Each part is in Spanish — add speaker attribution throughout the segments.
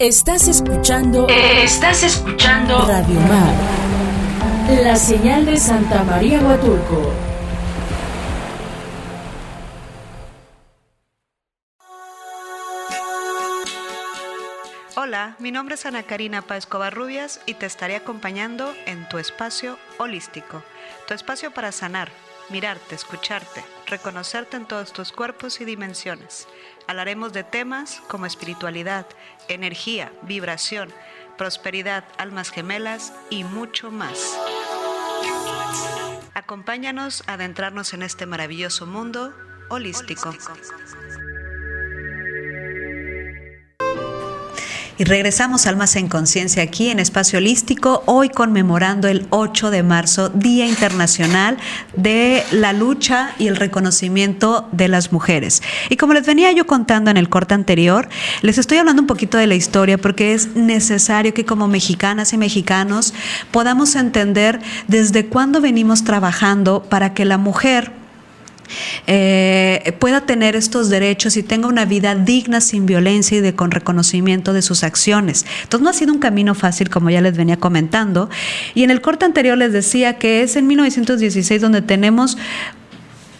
Speaker 1: Estás escuchando.
Speaker 2: Estás escuchando.
Speaker 1: Radio Mar. La señal de Santa María Huatulco.
Speaker 3: Hola, mi nombre es Ana Karina Páez Covarrubias y te estaré acompañando en tu espacio holístico. Tu espacio para sanar, mirarte, escucharte, reconocerte en todos tus cuerpos y dimensiones. Hablaremos de temas como espiritualidad, energía, vibración, prosperidad, almas gemelas y mucho más. Acompáñanos a adentrarnos en este maravilloso mundo holístico. Y regresamos Almas en Conciencia aquí en Espacio Holístico, hoy conmemorando el 8 de marzo, Día Internacional de la Lucha y el Reconocimiento de las Mujeres. Y como les venía yo contando en el corte anterior, les estoy hablando un poquito de la historia porque es necesario que como mexicanas y mexicanos podamos entender desde cuándo venimos trabajando para que la mujer eh, pueda tener estos derechos y tenga una vida digna, sin violencia y de, con reconocimiento de sus acciones. Entonces no ha sido un camino fácil, como ya les venía comentando. Y en el corte anterior les decía que es en 1916 donde tenemos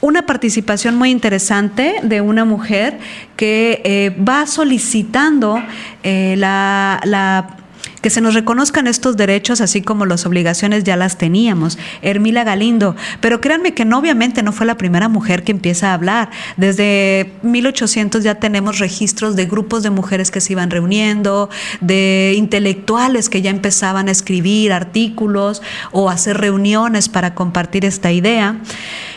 Speaker 3: una participación muy interesante de una mujer que eh, va solicitando eh, la, la que se nos reconozcan estos derechos, así como las obligaciones ya las teníamos. Hermila Galindo, pero créanme que no, obviamente no fue la primera mujer que empieza a hablar. Desde 1800 ya tenemos registros de grupos de mujeres que se iban reuniendo, de intelectuales que ya empezaban a escribir artículos o hacer reuniones para compartir esta idea.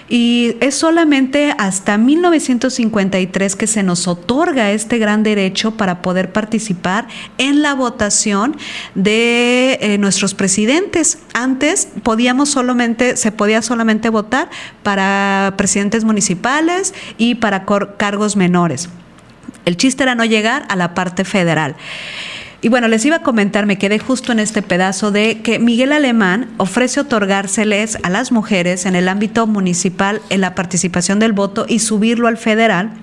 Speaker 3: Y es solamente hasta 1953 que se nos otorga este gran derecho para poder participar en la votación de eh, nuestros presidentes. Antes podíamos solamente, se podía solamente votar para presidentes municipales y para cargos menores. El chiste era no llegar a la parte federal. Y bueno, les iba a comentar, me quedé justo en este pedazo de que Miguel Alemán ofrece otorgárseles a las mujeres en el ámbito municipal en la participación del voto y subirlo al federal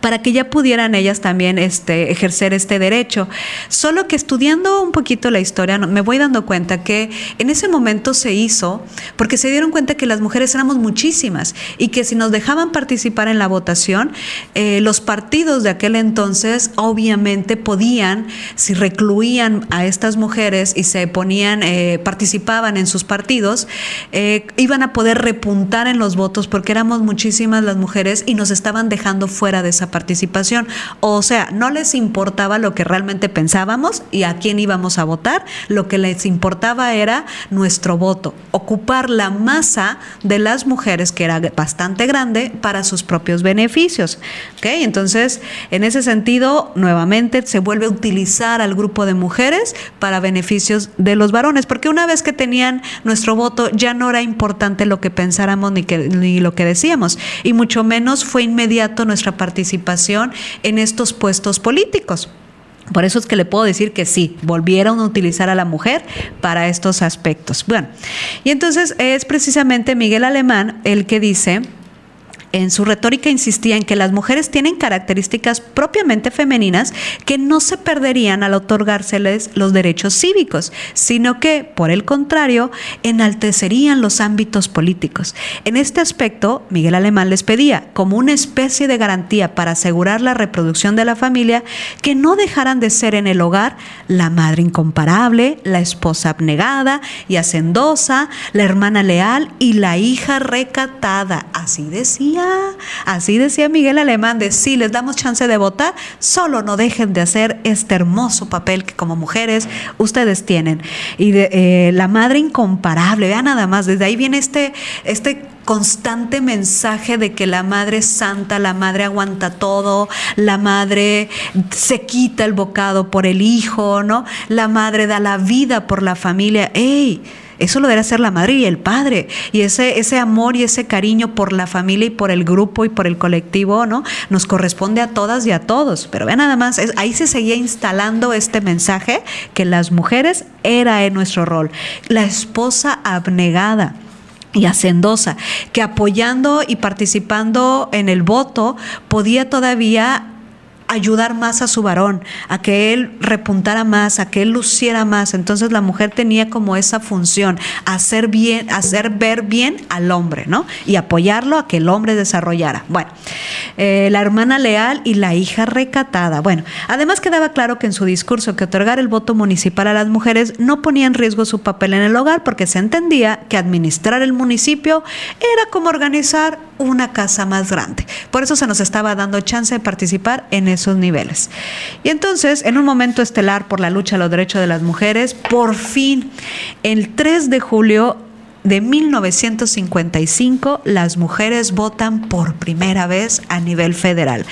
Speaker 3: para que ya pudieran ellas también este, ejercer este derecho. Solo que estudiando un poquito la historia me voy dando cuenta que en ese momento se hizo porque se dieron cuenta que las mujeres éramos muchísimas y que si nos dejaban participar en la votación, eh, los partidos de aquel entonces obviamente podían, si recluían a estas mujeres y se ponían, eh, participaban en sus partidos, eh, iban a poder repuntar en los votos porque éramos muchísimas las mujeres y nos estaban dejando fuera de esa participación. O sea, no les importaba lo que realmente pensábamos y a quién íbamos a votar, lo que les importaba era nuestro voto, ocupar la masa de las mujeres, que era bastante grande, para sus propios beneficios. ¿Okay? Entonces, en ese sentido, nuevamente se vuelve a utilizar al grupo de mujeres para beneficios de los varones, porque una vez que tenían nuestro voto, ya no era importante lo que pensáramos ni, ni lo que decíamos, y mucho menos fue inmediato nuestra participación participación en estos puestos políticos. Por eso es que le puedo decir que sí, volvieron a utilizar a la mujer para estos aspectos. Bueno, y entonces es precisamente Miguel Alemán el que dice en su retórica insistía en que las mujeres tienen características propiamente femeninas que no se perderían al otorgárseles los derechos cívicos, sino que, por el contrario, enaltecerían los ámbitos políticos. En este aspecto, Miguel Alemán les pedía, como una especie de garantía para asegurar la reproducción de la familia, que no dejaran de ser en el hogar la madre incomparable, la esposa abnegada y hacendosa, la hermana leal y la hija recatada. Así decía así decía Miguel Alemán, de si les damos chance de votar, solo no dejen de hacer este hermoso papel que como mujeres ustedes tienen. Y de, eh, la madre incomparable, vean nada más, desde ahí viene este, este constante mensaje de que la madre es santa, la madre aguanta todo, la madre se quita el bocado por el hijo, ¿no? La madre da la vida por la familia. ¡Ey! Eso lo debe hacer la madre y el padre. Y ese, ese amor y ese cariño por la familia y por el grupo y por el colectivo, ¿no? Nos corresponde a todas y a todos. Pero vean nada más, ahí se seguía instalando este mensaje que las mujeres era en nuestro rol. La esposa abnegada y hacendosa, que apoyando y participando en el voto podía todavía ayudar más a su varón, a que él repuntara más, a que él luciera más. Entonces la mujer tenía como esa función, hacer bien, hacer ver bien al hombre, ¿no? Y apoyarlo a que el hombre desarrollara. Bueno, eh, la hermana leal y la hija recatada. Bueno, además quedaba claro que en su discurso que otorgar el voto municipal a las mujeres no ponía en riesgo su papel en el hogar porque se entendía que administrar el municipio era como organizar una casa más grande. Por eso se nos estaba dando chance de participar en esos niveles. Y entonces, en un momento estelar por la lucha a los derechos de las mujeres, por fin, el 3 de julio de 1955 las mujeres votan por primera vez a nivel federal.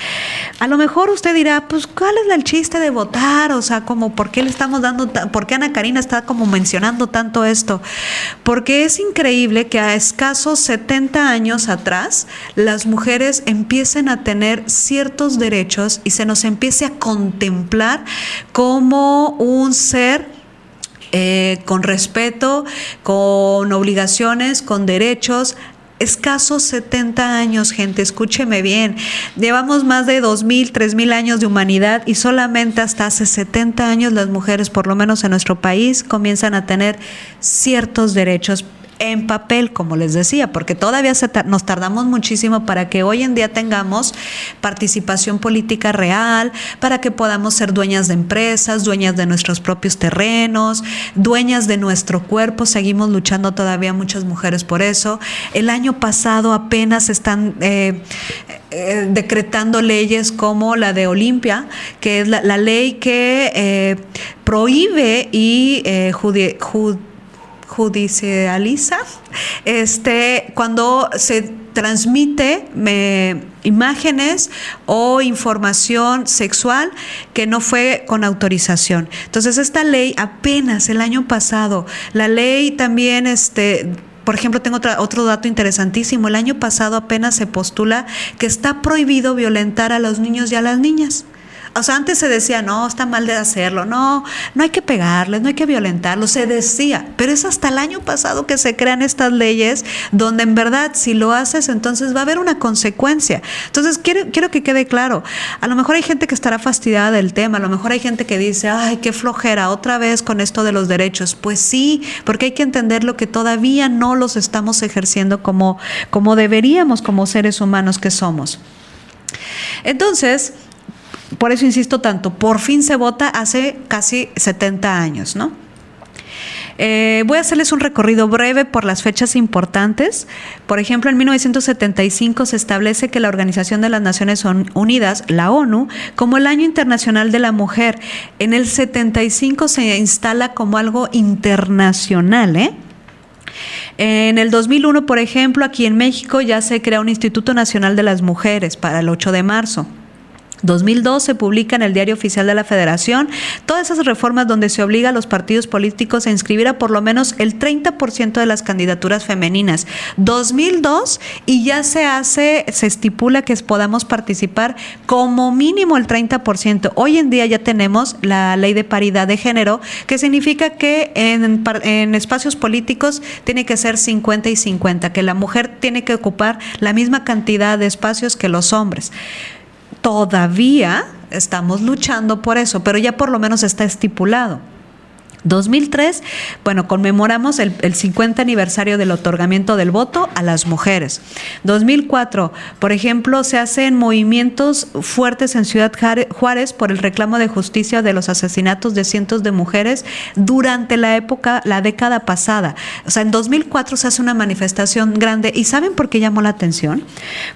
Speaker 3: A lo mejor usted dirá, pues ¿cuál es el chiste de votar? O sea, como ¿por qué le estamos dando, por qué Ana Karina está como mencionando tanto esto? Porque es increíble que a escasos 70 años atrás las mujeres empiecen a tener ciertos derechos y se nos empiece a contemplar como un ser eh, con respeto, con obligaciones, con derechos, escasos 70 años, gente, escúcheme bien. Llevamos más de 2.000, 3.000 años de humanidad y solamente hasta hace 70 años las mujeres, por lo menos en nuestro país, comienzan a tener ciertos derechos en papel, como les decía, porque todavía nos tardamos muchísimo para que hoy en día tengamos participación política real, para que podamos ser dueñas de empresas, dueñas de nuestros propios terrenos, dueñas de nuestro cuerpo. Seguimos luchando todavía muchas mujeres por eso. El año pasado apenas están... Eh, eh, decretando leyes como la de Olimpia, que es la, ley que eh, prohíbe y judicializa este, cuando se transmite imágenes o información sexual que no fue con autorización. Entonces esta ley apenas el año pasado, la ley también este por ejemplo, tengo otro dato interesantísimo. El año pasado apenas se postula que está prohibido violentar a los niños y a las niñas. O sea, antes se decía, no, está mal de hacerlo, no, no hay que pegarles, no hay que violentarlos, se decía, pero es hasta el año pasado que se crean estas leyes donde en verdad si lo haces entonces va a haber una consecuencia. Entonces quiero, quiero que quede claro, a lo mejor hay gente que estará fastidiada del tema, a lo mejor hay gente que dice, ay, qué flojera, otra vez con esto de los derechos. Pues sí, porque hay que entender lo que todavía no los estamos ejerciendo como, como deberíamos como seres humanos que somos. Entonces, por eso insisto tanto, por fin se vota hace casi 70 años, ¿no? Eh, voy a hacerles un recorrido breve por las fechas importantes. Por ejemplo, en 1975 se establece que la Organización de las Naciones Unidas, la ONU, como el Año Internacional de la Mujer. En el 75 se instala como algo internacional, ¿eh? En el 2001, por ejemplo, aquí en México ya se crea un Instituto Nacional de las Mujeres para el 8 de marzo. 2002 se publica en el Diario Oficial de la Federación todas esas reformas donde se obliga a los partidos políticos a inscribir a por lo menos el 30% de las candidaturas femeninas. 2002 y ya se hace, se estipula que podamos participar como mínimo el 30%. Hoy en día ya tenemos la ley de paridad de género, que significa que en, en espacios políticos tiene que ser 50 y 50, que la mujer tiene que ocupar la misma cantidad de espacios que los hombres todavía estamos luchando por eso, pero ya por lo menos está estipulado. 2003, bueno, conmemoramos el, 50 aniversario del otorgamiento del voto a las mujeres. 2004, por ejemplo, se hacen movimientos fuertes en Ciudad Juárez por el reclamo de justicia de los asesinatos de cientos de mujeres durante la época, la década pasada. O sea, en 2004 se hace una manifestación grande. ¿Y saben por qué llamó la atención?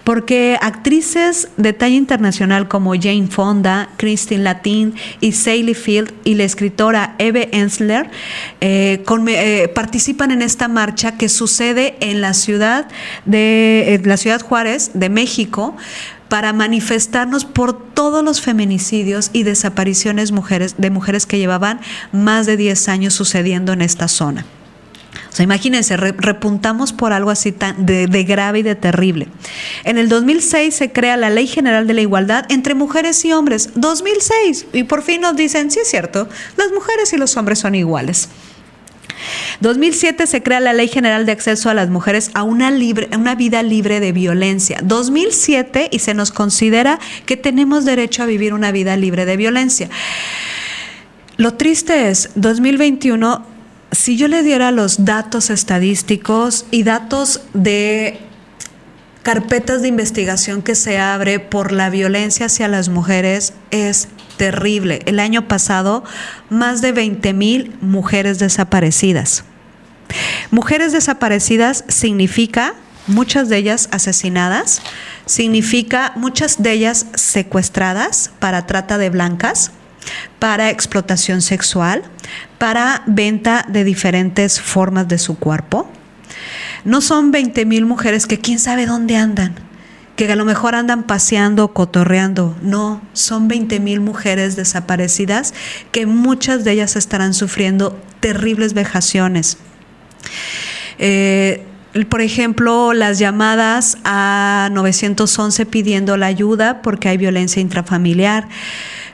Speaker 3: Porque actrices de talla internacional como Jane Fonda, Christine Latin y Sally Field y la escritora Eve Eh, eh, participan en esta marcha que sucede en la ciudad de la ciudad Juárez de México para manifestarnos por todos los feminicidios y desapariciones mujeres, de mujeres que llevaban más de 10 años sucediendo en esta zona. Sea, imagínense, repuntamos por algo así tan de, grave y de terrible. En el 2006 se crea la Ley General de la Igualdad entre mujeres y hombres. 2006. Y por fin nos dicen, sí es cierto, las mujeres y los hombres son iguales. 2007 se crea la Ley General de Acceso a las Mujeres a una, libre, una vida libre de violencia. 2007 y se nos considera que tenemos derecho a vivir una vida libre de violencia. Lo triste es, 2021, si yo le diera los datos estadísticos y datos de carpetas de investigación que se abre por la violencia hacia las mujeres es terrible. El año pasado, más de 20 mil mujeres desaparecidas. Mujeres desaparecidas significa muchas de ellas asesinadas, significa muchas de ellas secuestradas para trata de blancas, para explotación sexual, para venta de diferentes formas de su cuerpo. No son 20 mil mujeres que quién sabe dónde andan, que a lo mejor andan paseando, cotorreando. No, son 20 mil mujeres desaparecidas que muchas de ellas estarán sufriendo terribles vejaciones. Eh, por ejemplo, las llamadas a 911 pidiendo la ayuda porque hay violencia intrafamiliar.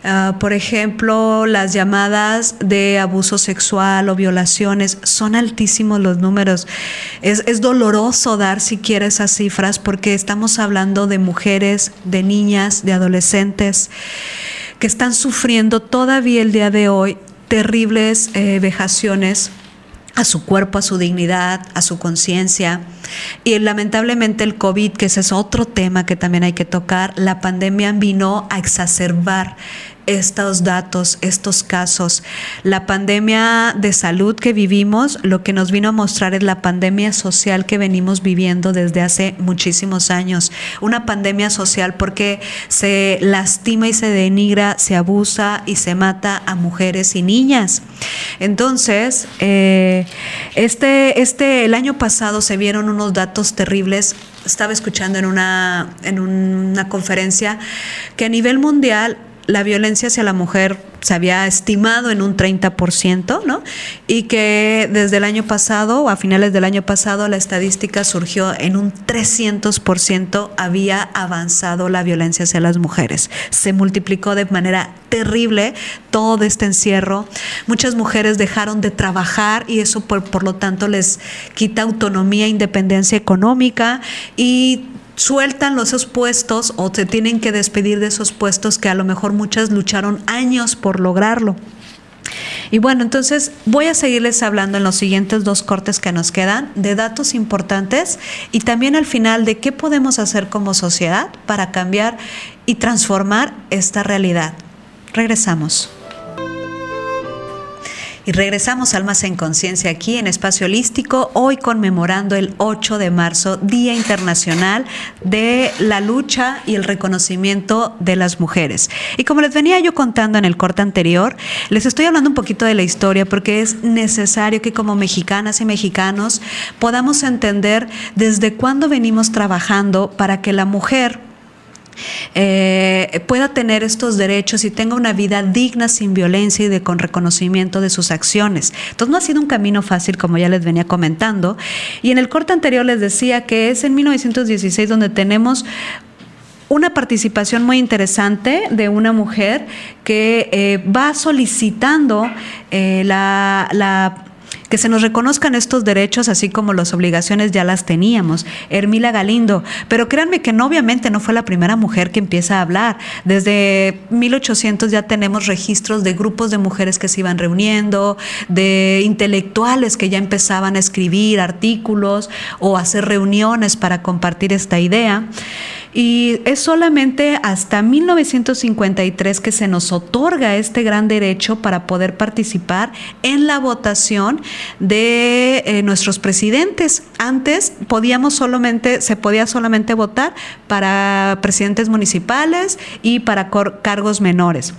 Speaker 3: Ah, por ejemplo, las llamadas de abuso sexual o violaciones, son altísimos los números. Es, es doloroso dar siquiera esas cifras porque estamos hablando de mujeres, de niñas, de adolescentes que están sufriendo todavía el día de hoy terribles eh, vejaciones a su cuerpo, a su dignidad, a su conciencia. Y lamentablemente el COVID, que ese es otro tema que también hay que tocar, la pandemia vino a exacerbar estos datos, estos casos. La pandemia de salud que vivimos, lo que nos vino a mostrar es la pandemia social que venimos viviendo desde hace muchísimos años. Una pandemia social porque se lastima y se denigra, se abusa y se mata a mujeres y niñas. Entonces, eh, este, este, el año pasado se vieron unos datos terribles estaba escuchando en una, en una conferencia que a nivel mundial la violencia hacia la mujer se había estimado en un 30%, ¿no? Y que desde el año pasado o a finales del año pasado la estadística surgió en un 300% había avanzado la violencia hacia las mujeres. Se multiplicó de manera terrible todo este encierro. Muchas mujeres dejaron de trabajar y eso por, por lo tanto les quita autonomía, e independencia económica y sueltan los esos puestos o se tienen que despedir de esos puestos que a lo mejor muchas lucharon años por lograrlo. Y bueno, entonces voy a seguirles hablando en los siguientes dos cortes que nos quedan de datos importantes y también al final de qué podemos hacer como sociedad para cambiar y transformar esta realidad. Regresamos. Y regresamos Almas en Conciencia aquí en Espacio Holístico, hoy conmemorando el 8 de marzo, Día Internacional de la Lucha y el Reconocimiento de las Mujeres. Y como les venía yo contando en el corte anterior, les estoy hablando un poquito de la historia porque es necesario que como mexicanas y mexicanos podamos entender desde cuándo venimos trabajando para que la mujer eh, pueda tener estos derechos y tenga una vida digna, sin violencia y de, con reconocimiento de sus acciones. Entonces no ha sido un camino fácil, como ya les venía comentando. Y en el corte anterior les decía que es en 1916 donde tenemos una participación muy interesante de una mujer que eh, va solicitando eh, la, la que se nos reconozcan estos derechos, así como las obligaciones ya las teníamos. Hermila Galindo, pero créanme que no, obviamente no fue la primera mujer que empieza a hablar. Desde 1800 ya tenemos registros de grupos de mujeres que se iban reuniendo, de intelectuales que ya empezaban a escribir artículos o hacer reuniones para compartir esta idea y es solamente hasta 1953 que se nos otorga este gran derecho para poder participar en la votación de eh, nuestros presidentes. Antes podíamos solamente, se podía solamente votar para presidentes municipales y para cargos menores.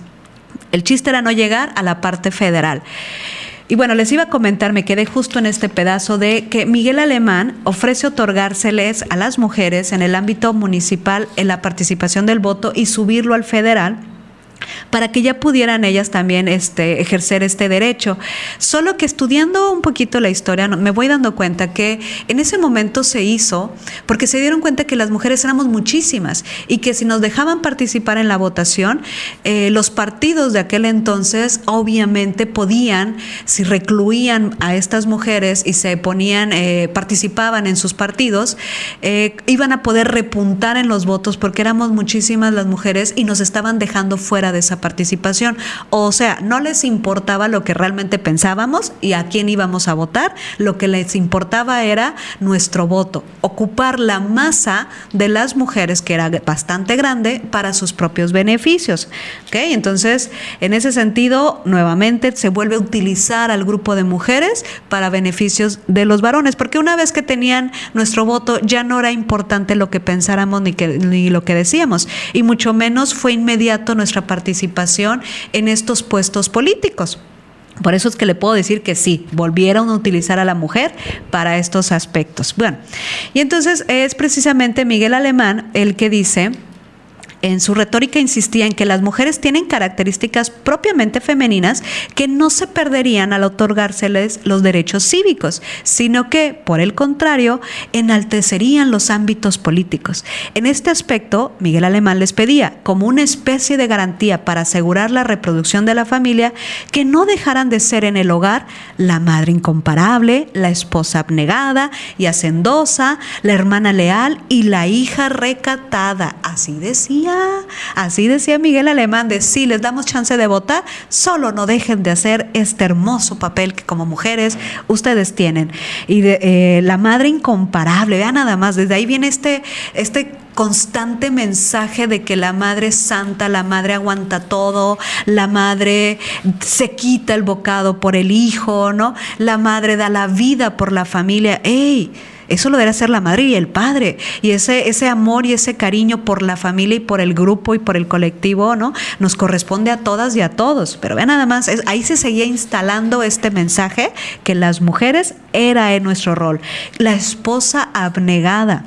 Speaker 3: El chiste era no llegar a la parte federal. Y bueno, les iba a comentar, me quedé justo en este pedazo de que Miguel Alemán ofrece otorgárseles a las mujeres en el ámbito municipal en la participación del voto y subirlo al federal para que ya pudieran ellas también este, ejercer este derecho. Solo que estudiando un poquito la historia, me voy dando cuenta que en ese momento se hizo porque se dieron cuenta que las mujeres éramos muchísimas y que si nos dejaban participar en la votación, eh, los partidos de aquel entonces obviamente podían, si recluían a estas mujeres y se ponían, eh, participaban en sus partidos, eh, iban a poder repuntar en los votos porque éramos muchísimas las mujeres y nos estaban dejando fuera de esa participación. O sea, no les importaba lo que realmente pensábamos y a quién íbamos a votar, lo que les importaba era nuestro voto, ocupar la masa de las mujeres, que era bastante grande, para sus propios beneficios. ¿Okay? Entonces, en ese sentido, nuevamente se vuelve a utilizar al grupo de mujeres para beneficios de los varones, porque una vez que tenían nuestro voto, ya no era importante lo que pensáramos ni, ni lo que decíamos, y mucho menos fue inmediato nuestra participación participación en estos puestos políticos. Por eso es que le puedo decir que sí, volvieron a utilizar a la mujer para estos aspectos. Bueno, y entonces es precisamente Miguel Alemán el que dice en su retórica insistía en que las mujeres tienen características propiamente femeninas que no se perderían al otorgárseles los derechos cívicos, sino que, por el contrario, enaltecerían los ámbitos políticos. En este aspecto, Miguel Alemán les pedía, como una especie de garantía para asegurar la reproducción de la familia, que no dejaran de ser en el hogar la madre incomparable, la esposa abnegada y hacendosa, la hermana leal y la hija recatada. Así decía así decía Miguel Alemán, de si les damos chance de votar, solo no dejen de hacer este hermoso papel que como mujeres ustedes tienen. Y de, eh, la madre incomparable, vean nada más, desde ahí viene este, este constante mensaje de que la madre es santa, la madre aguanta todo, la madre se quita el bocado por el hijo, ¿no? La madre da la vida por la familia. ¡Ey! Eso lo debe hacer la madre y el padre. Y ese, ese amor y ese cariño por la familia y por el grupo y por el colectivo, ¿no? Nos corresponde a todas y a todos. Pero vean nada más, ahí se seguía instalando este mensaje que las mujeres era en nuestro rol. La esposa abnegada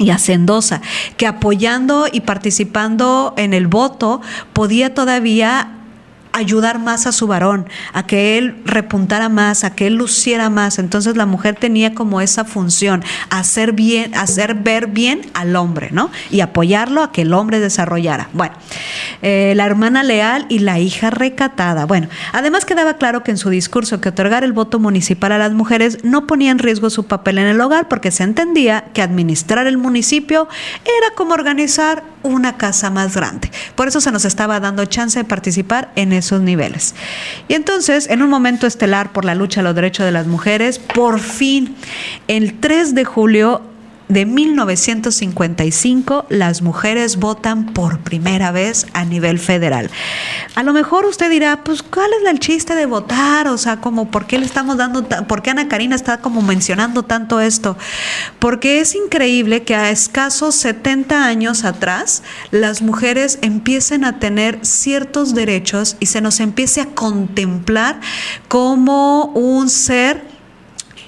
Speaker 3: y hacendosa, que apoyando y participando en el voto podía todavía ayudar más a su varón, a que él repuntara más, a que él luciera más. Entonces la mujer tenía como esa función, hacer bien, hacer ver bien al hombre, ¿no? Y apoyarlo a que el hombre desarrollara. Bueno, eh, la hermana leal y la hija recatada. Bueno, además quedaba claro que en su discurso que otorgar el voto municipal a las mujeres no ponía en riesgo su papel en el hogar porque se entendía que administrar el municipio era como organizar una casa más grande. Por eso se nos estaba dando chance de participar en esos niveles. Y entonces, en un momento estelar por la lucha a los derechos de las mujeres, por fin, el 3 de julio de 1955 las mujeres votan por primera vez a nivel federal. A lo mejor usted dirá, pues ¿cuál es el chiste de votar? O sea, como ¿por qué le estamos dando, por qué Ana Karina está como mencionando tanto esto? Porque es increíble que a escasos 70 años atrás las mujeres empiecen a tener ciertos derechos y se nos empiece a contemplar como un ser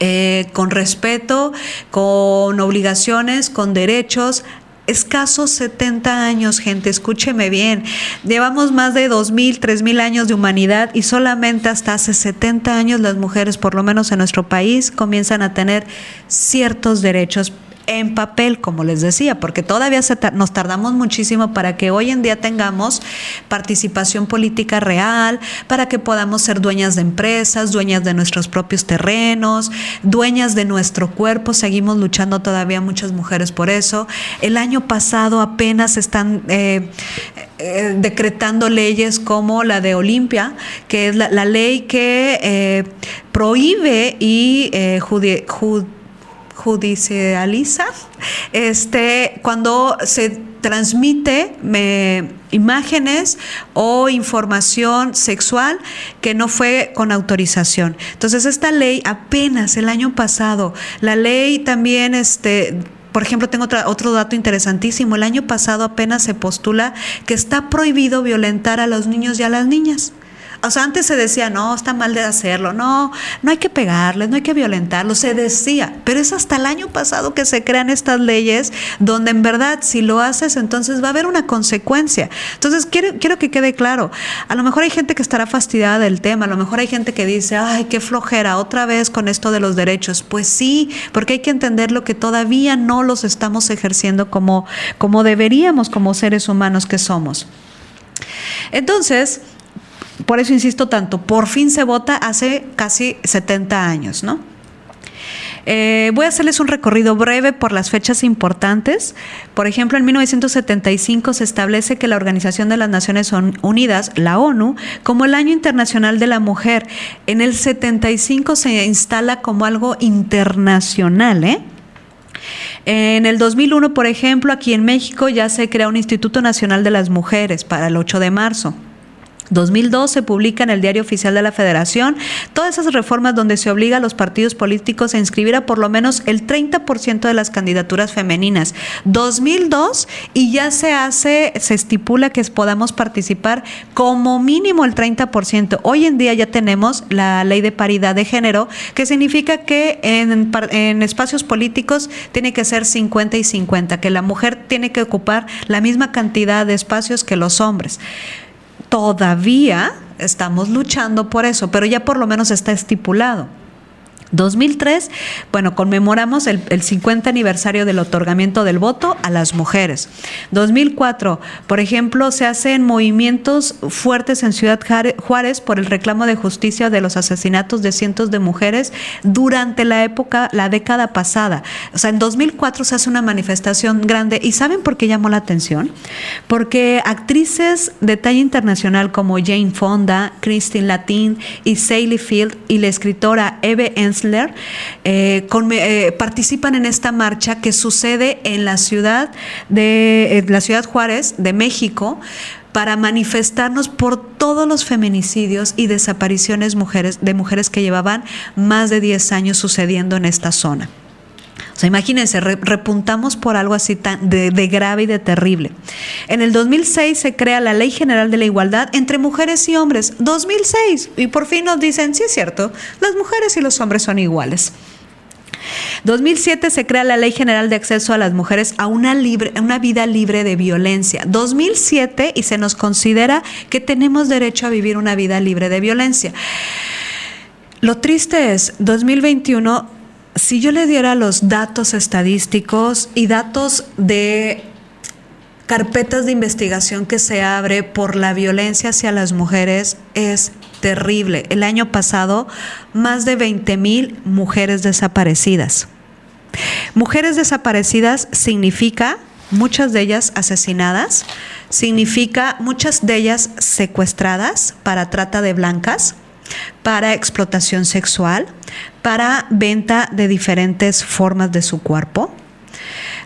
Speaker 3: eh, con respeto, con obligaciones, con derechos, escasos 70 años, gente, escúcheme bien. Llevamos más de 2.000, 3.000 años de humanidad y solamente hasta hace 70 años las mujeres, por lo menos en nuestro país, comienzan a tener ciertos derechos en papel, como les decía, porque todavía nos tardamos muchísimo para que hoy en día tengamos participación política real, para que podamos ser dueñas de empresas, dueñas de nuestros propios terrenos, dueñas de nuestro cuerpo. Seguimos luchando todavía muchas mujeres por eso. El año pasado apenas están eh, eh, decretando leyes como la de Olimpia, que es la, ley que eh, prohíbe y judicializa este, cuando se transmite imágenes o información sexual que no fue con autorización. Entonces esta ley apenas el año pasado, la ley también este por ejemplo, tengo otro dato interesantísimo. El año pasado apenas se postula que está prohibido violentar a los niños y a las niñas. O sea, antes se decía, no, está mal de hacerlo, no, no hay que pegarles, no hay que violentarlos, se decía, pero es hasta el año pasado que se crean estas leyes donde en verdad si lo haces entonces va a haber una consecuencia. Entonces quiero, quiero que quede claro, a lo mejor hay gente que estará fastidiada del tema, a lo mejor hay gente que dice, ay, qué flojera, otra vez con esto de los derechos. Pues sí, porque hay que entender lo que todavía no los estamos ejerciendo como, como deberíamos como seres humanos que somos. Entonces, por eso insisto tanto, por fin se vota hace casi 70 años, ¿no? Eh, voy a hacerles un recorrido breve por las fechas importantes. Por ejemplo, en 1975 se establece que la Organización de las Naciones Unidas, la ONU, como el Año Internacional de la Mujer. En el 75 se instala como algo internacional, ¿eh? En el 2001, por ejemplo, aquí en México ya se crea un Instituto Nacional de las Mujeres para el 8 de marzo. 2002 se publica en el Diario Oficial de la Federación todas esas reformas donde se obliga a los partidos políticos a inscribir a por lo menos el 30% de las candidaturas femeninas. 2002 y ya se hace, se estipula que podamos participar como mínimo el 30%. Hoy en día ya tenemos la ley de paridad de género, que significa que en, en espacios políticos tiene que ser 50 y 50, que la mujer tiene que ocupar la misma cantidad de espacios que los hombres todavía estamos luchando por eso, pero ya por lo menos está estipulado. 2003, bueno, conmemoramos el, 50 aniversario del otorgamiento del voto a las mujeres. 2004, por ejemplo, se hacen movimientos fuertes en Ciudad Juárez por el reclamo de justicia de los asesinatos de cientos de mujeres durante la época, la década pasada. O sea, en 2004 se hace una manifestación grande. ¿Y saben por qué llamó la atención? Porque actrices de talla internacional como Jane Fonda, Christine Latin y Sally Field y la escritora Eve Eh, eh, participan en esta marcha que sucede en la ciudad de la ciudad Juárez de México para manifestarnos por todos los feminicidios y desapariciones mujeres, de mujeres que llevaban más de 10 años sucediendo en esta zona. O sea, imagínense, repuntamos por algo así tan de, grave y de terrible. En el 2006 se crea la Ley General de la Igualdad entre mujeres y hombres. 2006. Y por fin nos dicen, sí es cierto, las mujeres y los hombres son iguales. 2007 se crea la Ley General de Acceso a las Mujeres a una, libre, una vida libre de violencia. 2007 y se nos considera que tenemos derecho a vivir una vida libre de violencia. Lo triste es, 2021 si yo le diera los datos estadísticos y datos de carpetas de investigación que se abre por la violencia hacia las mujeres, es terrible. El año pasado, más de 20 mil mujeres desaparecidas. Mujeres desaparecidas significa muchas de ellas asesinadas, significa muchas de ellas secuestradas para trata de blancas, para explotación sexual, para venta de diferentes formas de su cuerpo.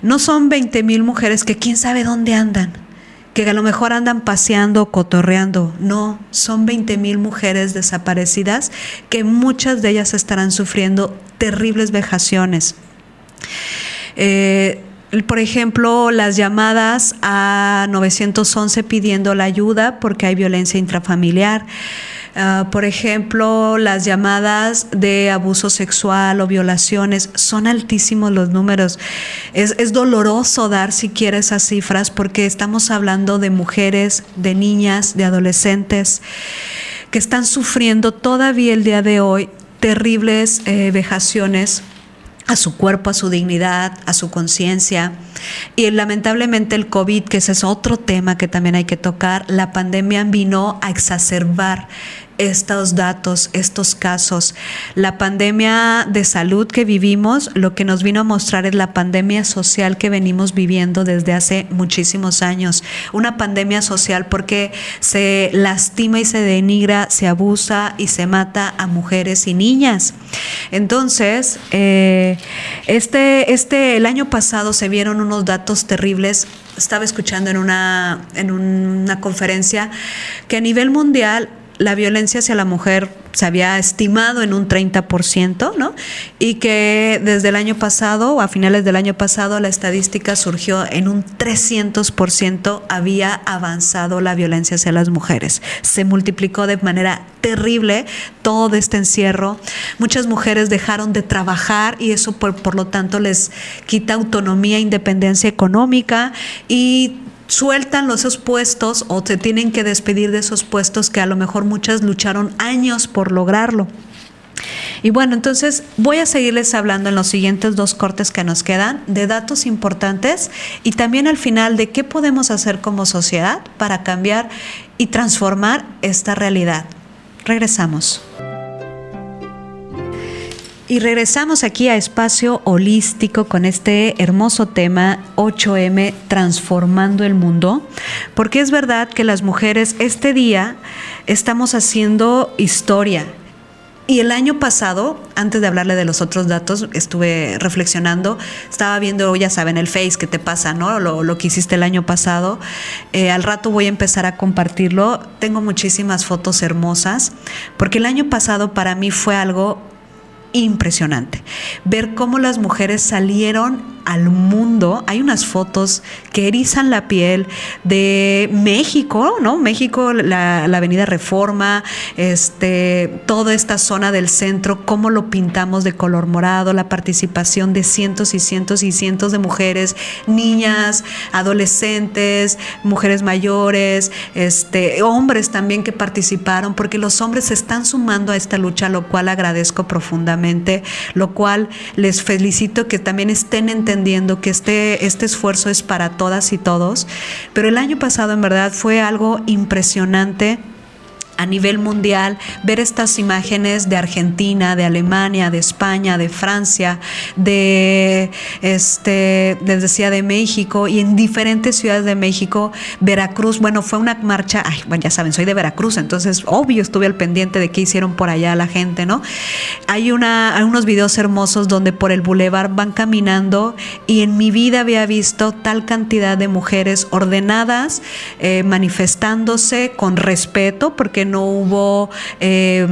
Speaker 3: No son 20 mil mujeres que quién sabe dónde andan, que a lo mejor andan paseando, cotorreando. No, son 20 mil mujeres desaparecidas que muchas de ellas estarán sufriendo terribles vejaciones. Eh, por ejemplo, las llamadas a 911 pidiendo la ayuda porque hay violencia intrafamiliar. Ah, por ejemplo, las llamadas de abuso sexual o violaciones, son altísimos los números. Es, es doloroso dar siquiera esas cifras porque estamos hablando de mujeres, de niñas, de adolescentes que están sufriendo todavía el día de hoy terribles eh, vejaciones a su cuerpo, a su dignidad, a su conciencia. Y lamentablemente el COVID, que ese es otro tema que también hay que tocar, la pandemia vino a exacerbar estos datos, estos casos. La pandemia de salud que vivimos, lo que nos vino a mostrar es la pandemia social que venimos viviendo desde hace muchísimos años. Una pandemia social porque se lastima y se denigra, se abusa y se mata a mujeres y niñas. Entonces, eh, este, este, el año pasado se vieron unos datos terribles estaba escuchando en una, en una conferencia que a nivel mundial la violencia hacia la mujer se había estimado en un 30%, ¿no? Y que desde el año pasado o a finales del año pasado la estadística surgió en un 300% había avanzado la violencia hacia las mujeres. Se multiplicó de manera terrible todo este encierro. Muchas mujeres dejaron de trabajar y eso por, por lo tanto les quita autonomía, independencia económica y sueltan esos puestos o se tienen que despedir de esos puestos que a lo mejor muchas lucharon años por lograrlo. Y bueno, entonces voy a seguirles hablando en los siguientes dos cortes que nos quedan de datos importantes y también al final de qué podemos hacer como sociedad para cambiar y transformar esta realidad. Regresamos. Y regresamos aquí a Espacio Holístico con este hermoso tema 8M Transformando el Mundo, porque es verdad que las mujeres este día estamos haciendo historia. Y el año pasado, antes de hablarle de los otros datos, estuve reflexionando, estaba viendo, ya saben, el Face que te pasa, ¿no? Lo, que hiciste el año pasado. Eh, al rato voy a empezar a compartirlo. Tengo muchísimas fotos hermosas, porque el año pasado para mí fue algo impresionante. Ver cómo las mujeres salieron al mundo. Hay unas fotos que erizan la piel de México, ¿no? México, la, Avenida Reforma, este, toda esta zona del centro, cómo lo pintamos de color morado, la participación de cientos y cientos y cientos de mujeres, niñas, adolescentes, mujeres mayores, este, hombres también que participaron, porque los hombres se están sumando a esta lucha, lo cual agradezco profundamente, lo cual les felicito que también estén entendiendo que este, este esfuerzo es para todas y todos, pero el año pasado en verdad fue algo impresionante a nivel mundial, ver estas imágenes de Argentina, de Alemania, de España, de Francia, de este, les decía de México y en diferentes ciudades de México, Veracruz, bueno, fue una marcha, bueno, ya saben, soy de Veracruz, entonces obvio estuve al pendiente de qué hicieron por allá la gente, ¿no? Hay una, hay unos videos hermosos donde por el bulevar van caminando y en mi vida había visto tal cantidad de mujeres ordenadas, eh, manifestándose con respeto, porque no hubo, eh,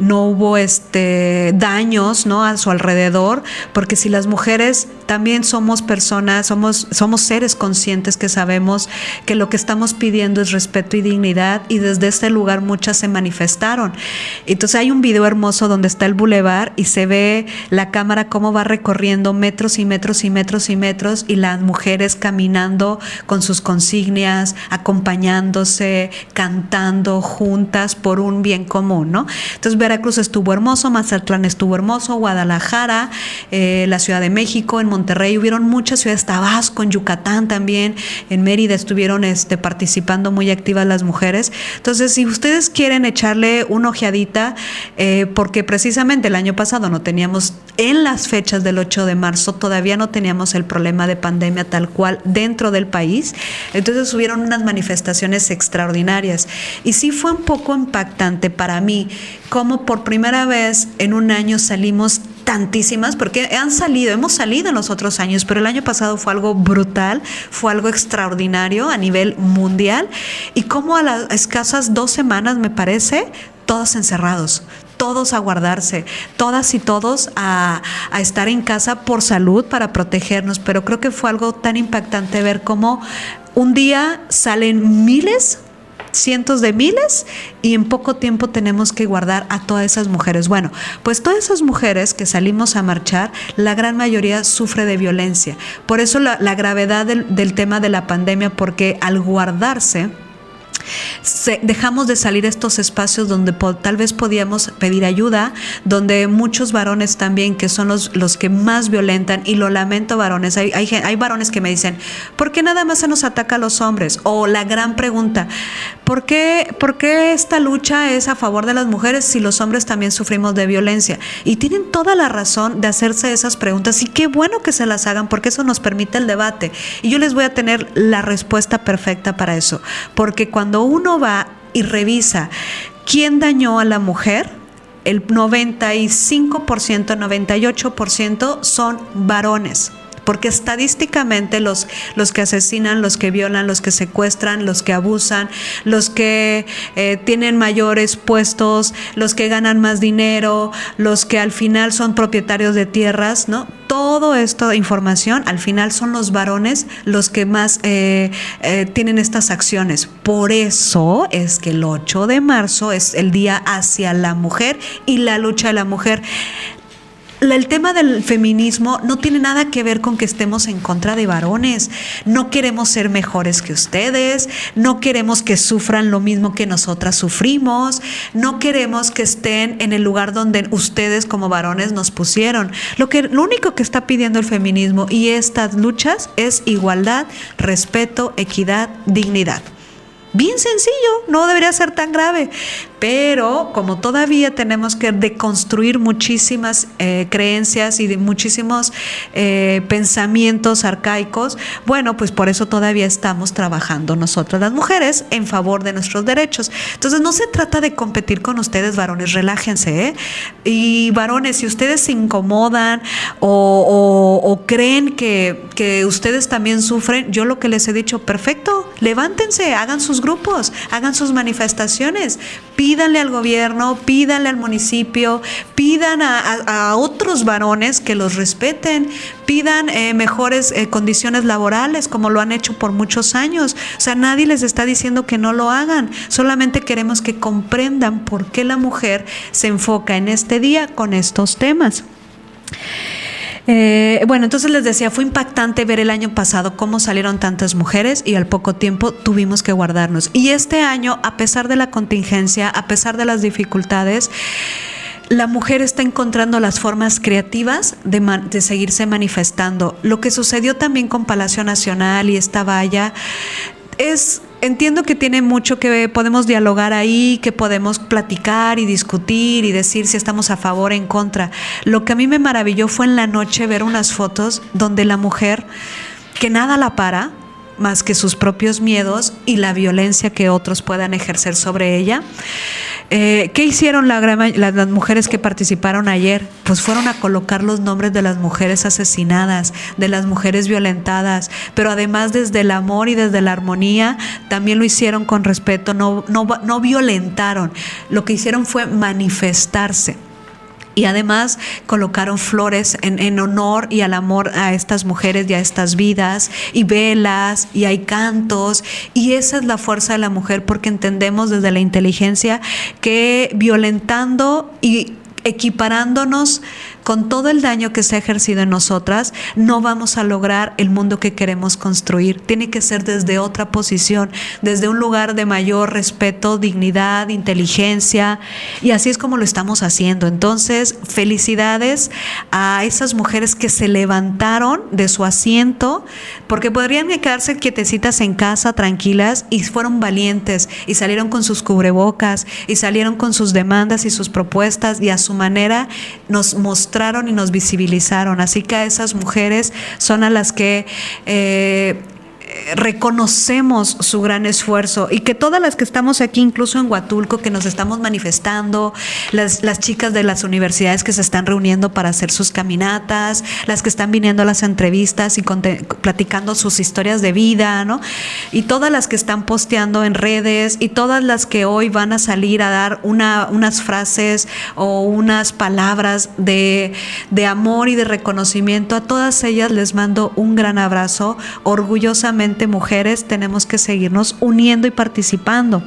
Speaker 3: no hubo este, daños ¿no? a su alrededor, porque si las mujeres también somos personas, somos, somos seres conscientes que sabemos que lo que estamos pidiendo es respeto y dignidad y desde este lugar muchas se manifestaron. Entonces hay un video hermoso donde está el bulevar y se ve la cámara cómo va recorriendo metros y metros y metros y metros y las mujeres caminando con sus consignias, acompañándose, cantando juntas por un bien común, ¿no? Entonces Veracruz estuvo hermoso, Mazatlán estuvo hermoso, Guadalajara, eh, la Ciudad de México, en Monterrey hubieron muchas ciudades, Tabasco, en Yucatán también, en Mérida estuvieron este, participando muy activas las mujeres. Entonces, si ustedes quieren echarle una ojeadita, eh, porque precisamente el año pasado no teníamos, en las fechas del 8 de marzo, todavía no teníamos el problema de pandemia tal cual dentro del país, entonces hubieron unas manifestaciones extraordinarias. Y sí fue un poco impactante para mí como por primera vez en un año salimos tantísimas, porque han salido, hemos salido en los otros años, pero el año pasado fue algo brutal, fue algo extraordinario a nivel mundial, y como a las escasas dos semanas, me parece, todos encerrados, todos a guardarse, todas y todos a, estar en casa por salud, para protegernos, pero creo que fue algo tan impactante ver cómo un día salen miles cientos de miles y en poco tiempo tenemos que guardar a todas esas mujeres. Bueno, pues todas esas mujeres que salimos a marchar, la gran mayoría sufre de violencia. Por eso la, gravedad del, tema de la pandemia, porque al guardarse, dejamos de salir estos espacios donde tal vez podíamos pedir ayuda, donde muchos varones también, que son los, los que más violentan, y lo lamento varones, hay, hay, hay varones que me dicen, ¿por qué nada más se nos ataca a los hombres? O la gran pregunta, ¿por qué, ¿por qué esta lucha es a favor de las mujeres si los hombres también sufrimos de violencia? Y tienen toda la razón de hacerse esas preguntas y qué bueno que se las hagan porque eso nos permite el debate. Y yo les voy a tener la respuesta perfecta para eso, porque cuando uno va y revisa quién dañó a la mujer, el 95%, 98% son varones. Porque estadísticamente los, los que asesinan, los que violan, los que secuestran, los que abusan, los que eh, tienen mayores puestos, los que ganan más dinero, los que al final son propietarios de tierras, ¿no? Todo esto información, al final son los varones los que más eh, eh, tienen estas acciones. Por eso es que el 8 de marzo es el día hacia la mujer y la lucha de la mujer el tema del feminismo no tiene nada que ver con que estemos en contra de varones. No queremos ser mejores que ustedes, no queremos que sufran lo mismo que nosotras sufrimos, no queremos que estén en el lugar donde ustedes como varones nos pusieron. Lo que lo único que está pidiendo el feminismo y estas luchas es igualdad, respeto, equidad, dignidad. Bien sencillo, no debería ser tan grave. Pero como todavía tenemos que deconstruir muchísimas eh, creencias y de muchísimos eh, pensamientos arcaicos, bueno, pues por eso todavía estamos trabajando nosotras las mujeres en favor de nuestros derechos. Entonces no se trata de competir con ustedes, varones, relájense. ¿eh? Y varones, si ustedes se incomodan o, creen que, que ustedes también sufren, yo lo que les he dicho, perfecto, levántense, hagan sus grupos, hagan sus manifestaciones, pídanle al gobierno, pídanle al municipio, pidan a, otros varones que los respeten, pidan eh, mejores eh, condiciones laborales como lo han hecho por muchos años. O sea, nadie les está diciendo que no lo hagan, solamente queremos que comprendan por qué la mujer se enfoca en este día con estos temas. Eh, bueno, entonces les decía, fue impactante ver el año pasado cómo salieron tantas mujeres y al poco tiempo tuvimos que guardarnos. Y este año, a pesar de la contingencia, a pesar de las dificultades, la mujer está encontrando las formas creativas de, de, seguirse manifestando. Lo que sucedió también con Palacio Nacional y esta valla es entiendo que tiene mucho que podemos dialogar ahí, que podemos platicar y discutir y decir si estamos a favor o en contra. Lo que a mí me maravilló fue en la noche ver unas fotos donde la mujer, que nada la para, más que sus propios miedos y la violencia que otros puedan ejercer sobre ella. Eh, ¿Qué hicieron la, las mujeres que participaron ayer? Pues fueron a colocar los nombres de las mujeres asesinadas, de las mujeres violentadas, pero además desde el amor y desde la armonía, también lo hicieron con respeto, no, no, no violentaron, lo que hicieron fue manifestarse. Y además colocaron flores en, honor y al amor a estas mujeres y a estas vidas, y velas, y hay cantos, y esa es la fuerza de la mujer porque entendemos desde la inteligencia que violentando y equiparándonos con todo el daño que se ha ejercido en nosotras, no vamos a lograr el mundo que queremos construir. Tiene que ser desde otra posición, desde un lugar de mayor respeto, dignidad, inteligencia, y así es como lo estamos haciendo. Entonces, felicidades a esas mujeres que se levantaron de su asiento, porque podrían quedarse quietecitas en casa, tranquilas, y fueron valientes, y salieron con sus cubrebocas, y salieron con sus demandas y sus propuestas, y a su manera nos mostraron y nos visibilizaron. Así que a esas mujeres son a las que eh, reconocemos su gran esfuerzo y que todas las que estamos aquí, incluso en Huatulco, que nos estamos manifestando, las, las chicas de las universidades que se están reuniendo para hacer sus caminatas, las que están viniendo a las entrevistas y platicando sus historias de vida, ¿no? Y todas las que están posteando en redes y todas las que hoy van a salir a dar una, unas frases o unas palabras de, de amor y de reconocimiento, a todas ellas les mando un gran abrazo, orgullosamente mujeres tenemos que seguirnos uniendo y participando.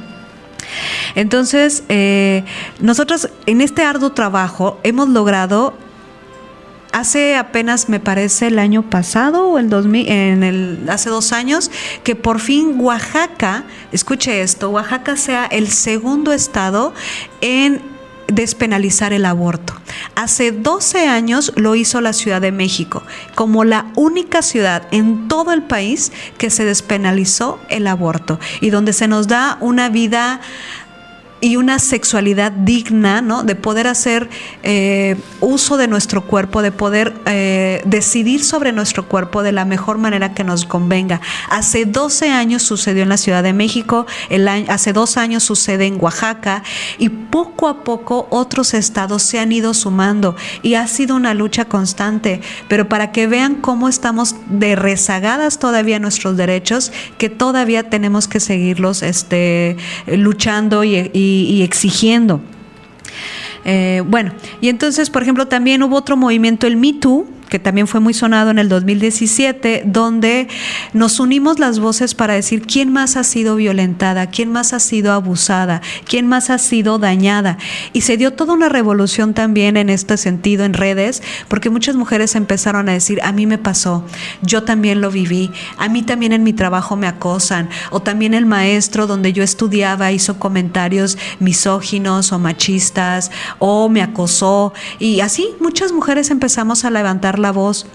Speaker 3: Entonces, eh, nosotros en este arduo trabajo hemos logrado hace apenas me parece el año pasado o el 2000, en el hace dos años que por fin Oaxaca, escuche esto, Oaxaca sea el segundo estado en despenalizar el aborto. Hace 12 años lo hizo la Ciudad de México, como la única ciudad en todo el país que se despenalizó el aborto y donde se nos da una vida y una sexualidad digna, ¿no? De poder hacer eh, uso de nuestro cuerpo, de poder eh, decidir sobre nuestro cuerpo de la mejor manera que nos convenga. Hace 12 años sucedió en la Ciudad de México, el hace dos años sucede en Oaxaca y poco a poco otros estados se han ido sumando y ha sido una lucha constante, pero para que vean cómo estamos de rezagadas todavía nuestros derechos, que todavía tenemos que seguirlos este, luchando y, exigiendo. Eh, bueno, y entonces, por ejemplo, también hubo otro movimiento, el Me Too, que también fue muy sonado en el 2017, donde nos unimos las voces para decir quién más ha sido violentada, quién más ha sido abusada, quién más ha sido dañada. Y se dio toda una revolución también en este sentido en redes, porque muchas mujeres empezaron a decir, a mí me pasó, yo también lo viví, a mí también en mi trabajo me acosan, o también el maestro donde yo estudiaba hizo comentarios misóginos o machistas, o me acosó. Y así muchas mujeres empezamos a levantar la voz.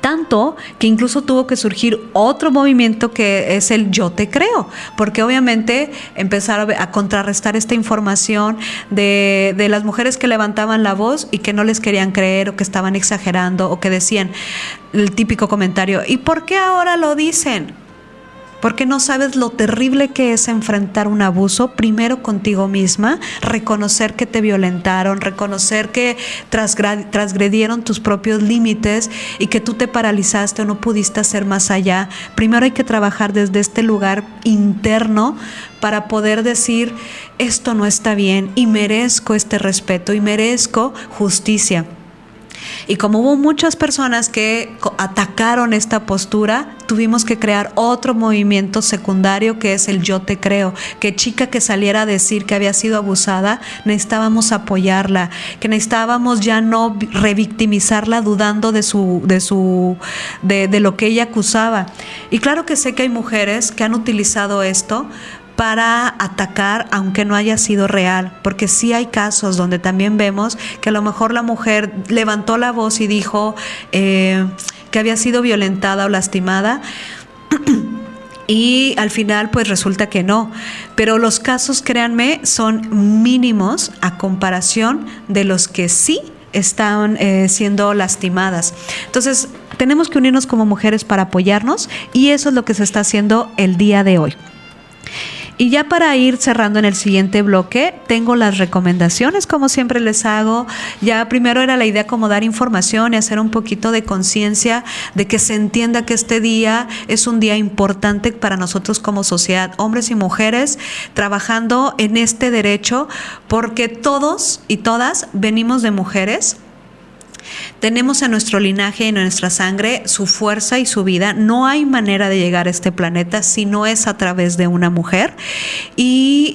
Speaker 3: Tanto que incluso tuvo que surgir otro movimiento que es el yo te creo, porque obviamente empezaron a contrarrestar esta información de, de, las mujeres que levantaban la voz y que no les querían creer o que estaban exagerando o que decían el típico comentario, ¿y por qué ahora lo dicen? Porque no sabes lo terrible que es enfrentar un abuso, primero contigo misma, reconocer que te violentaron, reconocer que transgredieron tus propios límites y que tú te paralizaste o no pudiste hacer más allá. Primero hay que trabajar desde este lugar interno para poder decir, esto no está bien y merezco este respeto y merezco justicia. Y como hubo muchas personas que atacaron esta postura, tuvimos que crear otro movimiento secundario que es el yo te creo, que chica que saliera a decir que había sido abusada, necesitábamos apoyarla, que necesitábamos ya no revictimizarla dudando de su de su de, de lo que ella acusaba. Y claro que sé que hay mujeres que han utilizado esto para atacar aunque no haya sido real, porque sí hay casos donde también vemos que a lo mejor la mujer levantó la voz y dijo eh, que había sido violentada o lastimada. Y al final pues resulta que no. Pero los casos, créanme, son mínimos a comparación de los que sí están eh, siendo lastimadas. Entonces, tenemos que unirnos como mujeres para apoyarnos y eso es lo que se está haciendo el día de hoy. Y ya para ir cerrando en el siguiente bloque, tengo las recomendaciones, como siempre les hago. Ya primero era la idea como dar información y hacer un poquito de conciencia de que se entienda que este día es un día importante para nosotros como sociedad, hombres y mujeres, trabajando en este derecho, porque todos y todas venimos de mujeres tenemos en nuestro linaje y en nuestra sangre su fuerza y su vida. No hay manera de llegar a este planeta si no es a través de una mujer. Y,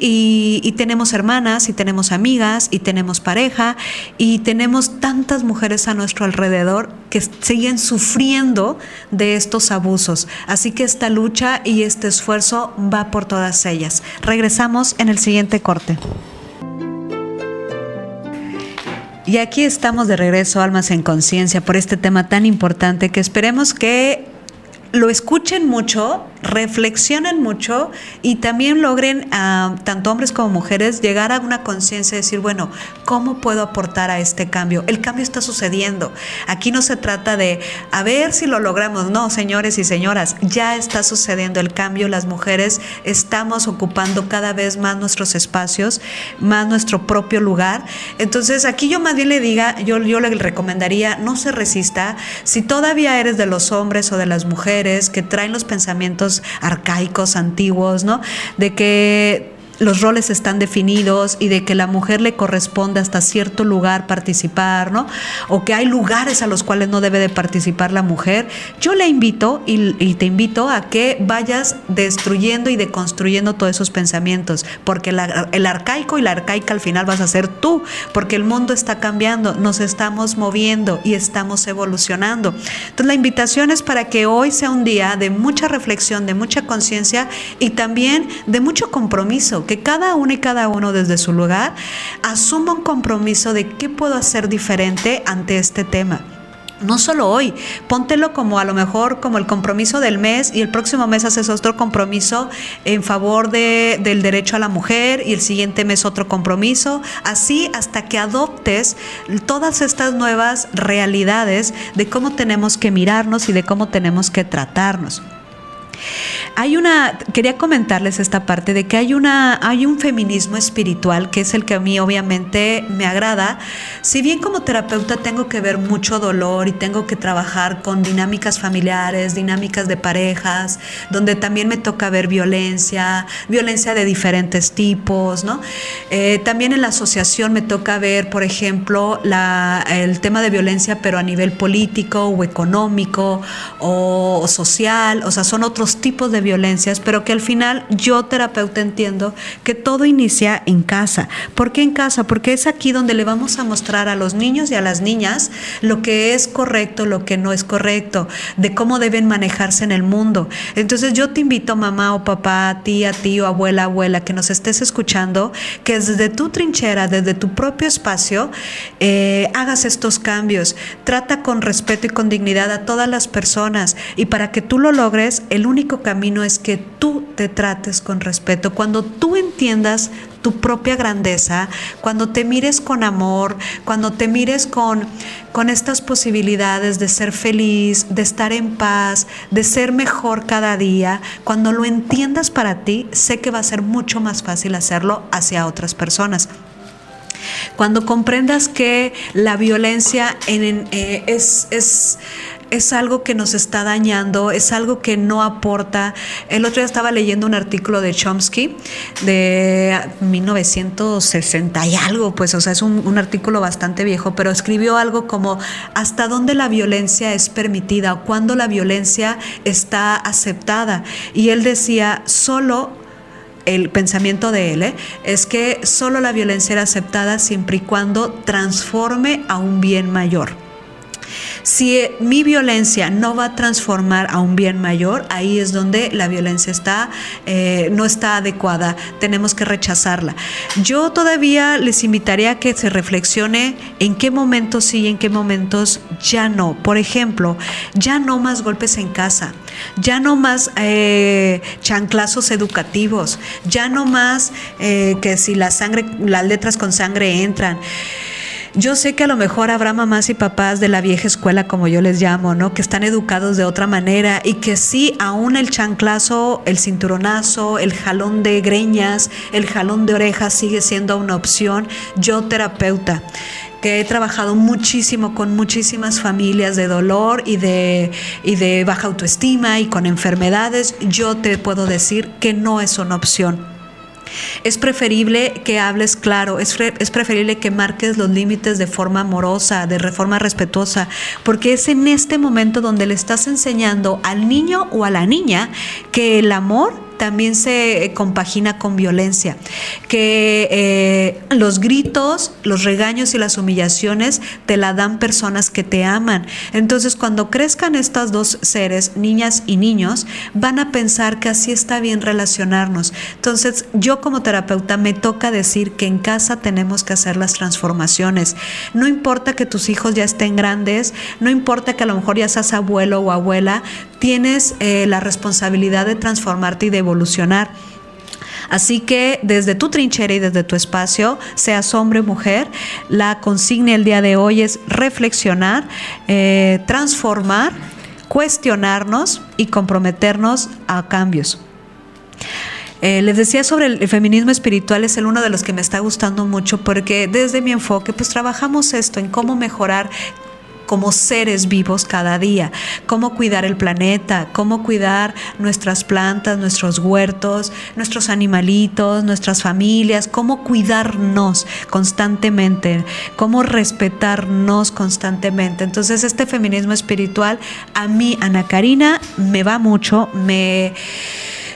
Speaker 3: y tenemos hermanas, y tenemos amigas, y tenemos pareja, y tenemos tantas mujeres a nuestro alrededor que siguen sufriendo de estos abusos. Así que esta lucha y este esfuerzo va por todas ellas. Regresamos en el siguiente corte. Y aquí estamos de regreso, Almas en Conciencia, por este tema tan importante que esperemos que lo escuchen mucho, reflexionen mucho y también logren, uh, tanto hombres como mujeres, llegar a una conciencia de decir, bueno, ¿cómo puedo aportar a este cambio? El cambio está sucediendo. Aquí no se trata de a ver si lo logramos. No, señores y señoras, ya está sucediendo el cambio. Las mujeres estamos ocupando cada vez más nuestros espacios, más nuestro propio lugar. Entonces, aquí yo más bien le diga, yo, yo le recomendaría, no se resista. Si todavía eres de los hombres o de las mujeres que traen los pensamientos arcaicos, antiguos, ¿no? De que los roles están definidos y de que la mujer le corresponde hasta cierto lugar participar, ¿no? O que hay lugares a los cuales no debe de participar la mujer. Yo le invito y, te invito a que vayas destruyendo y deconstruyendo todos esos pensamientos, porque el arcaico y la arcaica al final vas a ser tú, porque el mundo está cambiando, nos estamos moviendo y estamos evolucionando. Entonces la invitación es para que hoy sea un día de mucha reflexión, de mucha conciencia y también de mucho compromiso que cada uno y cada uno desde su lugar asuma un compromiso de qué puedo hacer diferente ante este tema. no solo hoy, póntelo como a lo mejor como el compromiso del mes y el próximo mes haces otro compromiso en favor de, del derecho a la mujer y el siguiente mes otro compromiso, así hasta que adoptes todas estas nuevas realidades de cómo tenemos que mirarnos y de cómo tenemos que tratarnos. Hay una, quería comentarles esta parte de que hay una, hay un feminismo espiritual que es el que a mí obviamente me agrada. Si bien como terapeuta tengo que ver mucho dolor y tengo que trabajar con dinámicas familiares, dinámicas de parejas, donde también me toca ver violencia, violencia de diferentes tipos, ¿no? Eh, también en la asociación me toca ver, por ejemplo, la, el tema de violencia, pero a nivel político o económico o, o social, o sea, son otros tipos de violencias, pero que al final yo terapeuta entiendo que todo inicia en casa. ¿Por qué en casa? Porque es aquí donde le vamos a mostrar a los niños y a las niñas lo que es correcto, lo que no es correcto, de cómo deben manejarse en el mundo. Entonces yo te invito, mamá o papá, tía, tío, abuela, abuela, que nos estés escuchando, que desde tu trinchera, desde tu propio espacio, eh, hagas estos cambios. Trata con respeto y con dignidad a todas las personas y para que tú lo logres, el único camino es que tú te trates con respeto. Cuando tú entiendas tu propia grandeza, cuando te mires con amor, cuando te mires con, con estas posibilidades de ser feliz, de estar en paz, de ser mejor cada día, cuando lo entiendas para ti, sé que va a ser mucho más fácil hacerlo hacia otras personas. Cuando comprendas que la violencia en, eh, es es algo que nos está dañando, es algo que no aporta. El otro día estaba leyendo un artículo de Chomsky de 1960 y algo, pues, o sea, es un, artículo bastante viejo, pero escribió algo como hasta dónde la violencia es permitida o cuándo la violencia está aceptada. Y él decía, solo el pensamiento de él ¿eh? es que solo la violencia era aceptada siempre y cuando transforme a un bien mayor. Si mi violencia no va a transformar a un bien mayor, ahí es donde la violencia está, eh, no está adecuada, tenemos que rechazarla. Yo todavía les invitaría a que se reflexione en qué momentos sí y en qué momentos ya no. Por ejemplo, ya no más golpes en casa, ya no más eh, chanclazos educativos, ya no más eh, que si la sangre, las letras con sangre entran. Yo sé que a lo mejor habrá mamás y papás de la vieja escuela, como yo les llamo, ¿no? Que están educados de otra manera y que sí, aún el chanclazo, el cinturonazo, el jalón de greñas, el jalón de orejas sigue siendo una opción. Yo, terapeuta, que he trabajado muchísimo con muchísimas familias de dolor y de, y de baja autoestima y con enfermedades, yo te puedo decir que no es una opción es preferible que hables claro, es, es preferible que marques los límites de forma amorosa, de forma respetuosa, porque es en este momento donde le estás enseñando al niño o a la niña que el amor también se eh, compagina con violencia, que eh, los gritos, los regaños y las humillaciones te la dan personas que te aman. Entonces cuando crezcan estas dos seres, niñas y niños, van a pensar que así está bien relacionarnos. Entonces yo como terapeuta me toca decir que en casa tenemos que hacer las transformaciones. No importa que tus hijos ya estén grandes, no importa que a lo mejor ya seas abuelo o abuela, tienes eh, la responsabilidad de transformarte y de evolucionar. Así que desde tu trinchera y desde tu espacio, seas hombre o mujer, la consigna el día de hoy es reflexionar, eh, transformar, cuestionarnos y comprometernos a cambios. Eh, les decía sobre el, feminismo espiritual, es el uno de los que me está gustando mucho porque desde mi enfoque pues trabajamos esto en cómo mejorar como seres vivos cada día, cómo cuidar el planeta, cómo cuidar nuestras plantas, nuestros huertos, nuestros animalitos, nuestras familias, cómo cuidarnos constantemente, cómo respetarnos constantemente. Entonces este feminismo espiritual a mí, Ana Karina, me va mucho, me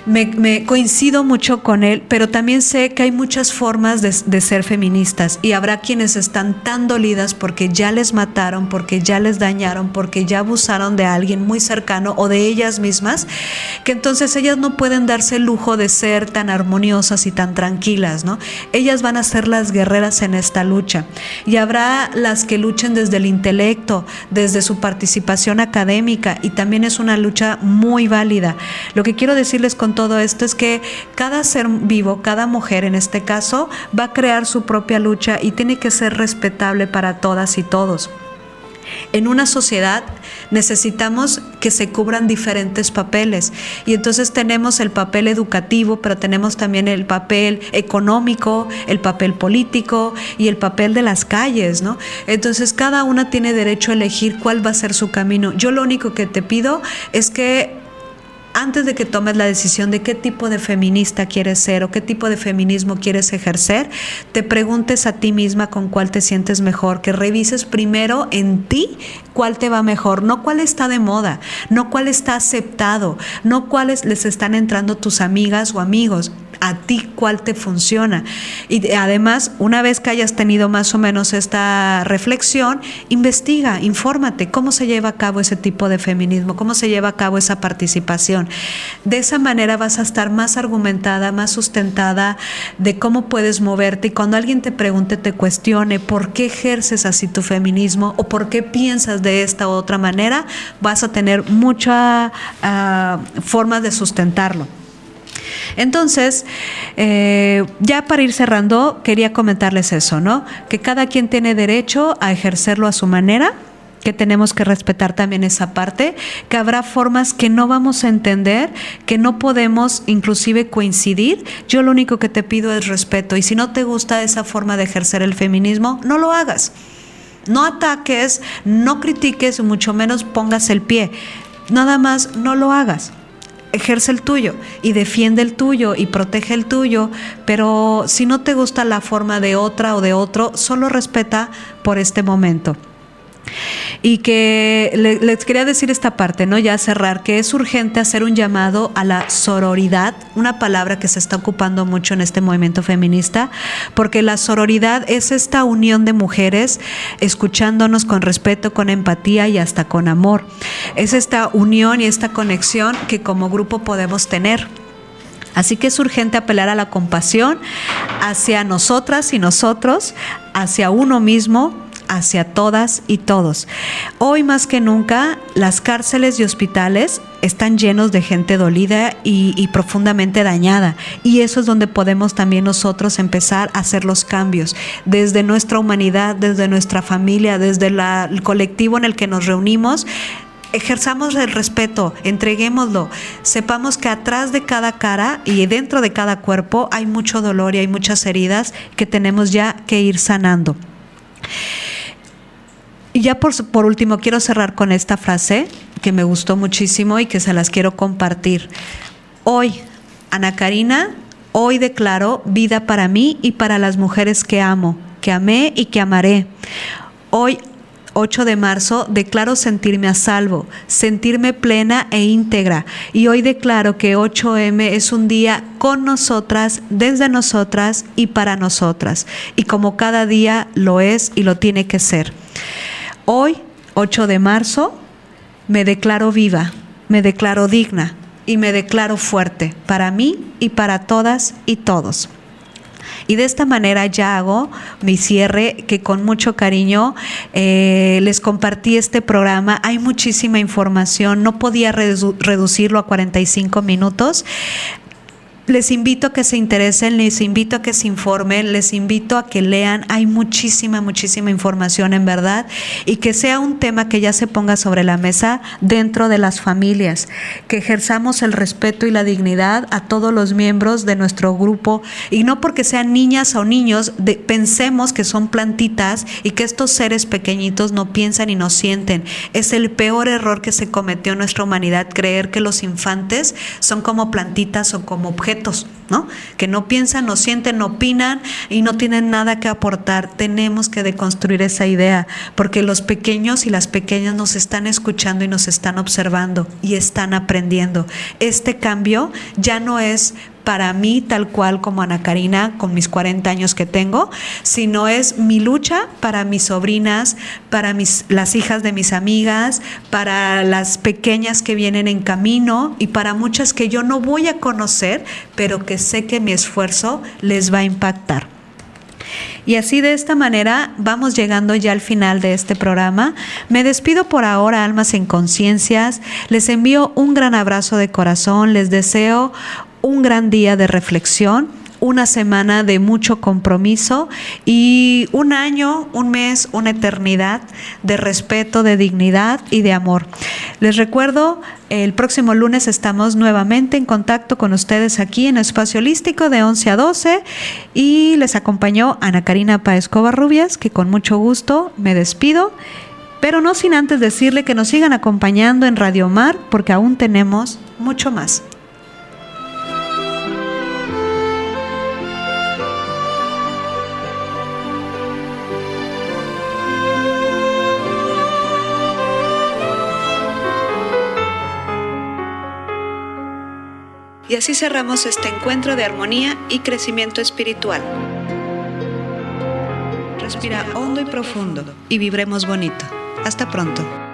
Speaker 3: me, coincido mucho con él, pero también sé que hay muchas formas de, ser feministas y habrá quienes están tan dolidas porque ya les mataron, porque ya les dañaron, porque ya abusaron de alguien muy cercano o de ellas mismas, que entonces ellas no pueden darse el lujo de ser tan armoniosas y tan tranquilas, ¿no? Ellas van a ser las guerreras en esta lucha y habrá las que luchen desde el intelecto, desde su participación académica y también es una lucha muy válida. Lo que quiero decirles con todo esto es que cada ser vivo, cada mujer en este caso, va a crear su propia lucha y tiene que ser respetable para todas y todos. En una sociedad necesitamos que se cubran diferentes papeles y entonces tenemos el papel educativo, pero tenemos también el papel económico, el papel político y el papel de las calles, ¿no? Entonces cada una tiene derecho a elegir cuál va a ser su camino. Yo lo único que te pido es que antes de que tomes la decisión de qué tipo de feminista quieres ser o qué tipo de feminismo quieres ejercer, te preguntes a ti misma con cuál te sientes mejor, que revises primero en ti cuál te va mejor, no cuál está de moda, no cuál está aceptado, no cuáles les están entrando tus amigas o amigos a ti cuál te funciona. Y además, una vez que hayas tenido más o menos esta reflexión, investiga, infórmate cómo se lleva a cabo ese tipo de feminismo, cómo se lleva a cabo esa participación. De esa manera vas a estar más argumentada, más sustentada de cómo puedes moverte y cuando alguien te pregunte, te cuestione por qué ejerces así tu feminismo o por qué piensas de esta u otra manera, vas a tener mucha uh, forma de sustentarlo. Entonces, eh, ya para ir cerrando, quería comentarles eso, ¿no? Que cada quien tiene derecho a ejercerlo a su manera que tenemos que respetar también esa parte, que habrá formas que no vamos a entender, que no podemos inclusive coincidir. Yo lo único que te pido es respeto y si no te gusta esa forma de ejercer el feminismo, no lo hagas. No ataques, no critiques, mucho menos pongas el pie. Nada más no lo hagas ejerce el tuyo y defiende el tuyo y protege el tuyo, pero si no te gusta la forma de otra o de otro, solo respeta por este momento. Y que les quería decir esta parte, ¿no? Ya cerrar, que es urgente hacer un llamado a la sororidad, una palabra que se está ocupando mucho en este movimiento feminista, porque la sororidad es esta unión de mujeres escuchándonos con respeto, con empatía y hasta con amor. Es esta unión y esta conexión que como grupo podemos tener. Así que es urgente apelar a la compasión hacia nosotras y nosotros, hacia uno mismo, hacia todas y todos. Hoy más que nunca, las cárceles y hospitales están llenos de gente dolida y, profundamente dañada. Y eso es donde podemos también nosotros empezar a hacer los cambios, desde nuestra humanidad, desde nuestra familia, desde el colectivo en el que nos reunimos ejerzamos el respeto, entreguémoslo, sepamos que atrás de cada cara y dentro de cada cuerpo hay mucho dolor y hay muchas heridas que tenemos ya que ir sanando. Y ya por, por último, quiero cerrar con esta frase que me gustó muchísimo y que se las quiero compartir. Hoy, Ana Karina, hoy declaro vida para mí y para las mujeres que amo, que amé y que amaré. Hoy 8 de marzo declaro sentirme a salvo, sentirme plena e íntegra. Y hoy declaro que 8M es un día con nosotras, desde nosotras y para nosotras. Y como cada día lo es y lo tiene que ser. Hoy, 8 de marzo, me declaro viva, me declaro digna y me declaro fuerte para mí y para todas y todos. Y de esta manera ya hago mi cierre, que con mucho cariño eh, les compartí este programa. Hay muchísima información, no podía reducirlo a 45 minutos les invito a que se interesen, les invito a que se informen, les invito a que lean. Hay muchísima, muchísima información en verdad y que sea un tema que ya se ponga sobre la mesa dentro de las familias, que ejerzamos el respeto y la dignidad a todos los miembros de nuestro grupo y no porque sean niñas o niños, pensemos que son plantitas y que estos seres pequeñitos no piensan y no sienten. Es el peor error que se cometió en nuestra humanidad creer que los infantes son como plantitas o como objetos Que no piensan, no sienten, no opinan y no tienen nada que aportar. Tenemos que deconstruir esa idea, porque los pequeños y las pequeñas nos están escuchando y nos están observando y están aprendiendo. Este cambio ya no es para mí tal cual como Ana Karina con mis 40 años que tengo, sino es mi lucha para mis sobrinas, para mis, las hijas de mis amigas, para las pequeñas que vienen en camino y para muchas que yo no voy a conocer, pero que sé que mi esfuerzo les va a impactar. Y así de esta manera vamos llegando ya al final de este programa. Me despido por ahora, almas en conciencias. Les envío un gran abrazo de corazón. Les deseo un gran día de reflexión, una semana de mucho compromiso y un año, un mes, una eternidad de respeto, de dignidad y de amor. Les recuerdo, el próximo lunes estamos nuevamente en contacto con ustedes aquí en Espacio Holístico de 11 a 12 y les acompañó Ana Karina Paez Covarrubias, que con mucho gusto me despido. Pero no sin antes decirle que nos sigan acompañando en Radio Mar porque aún tenemos mucho más. Y así cerramos este encuentro de armonía y crecimiento espiritual. Respira hondo y profundo y vibremos bonito. Hasta pronto.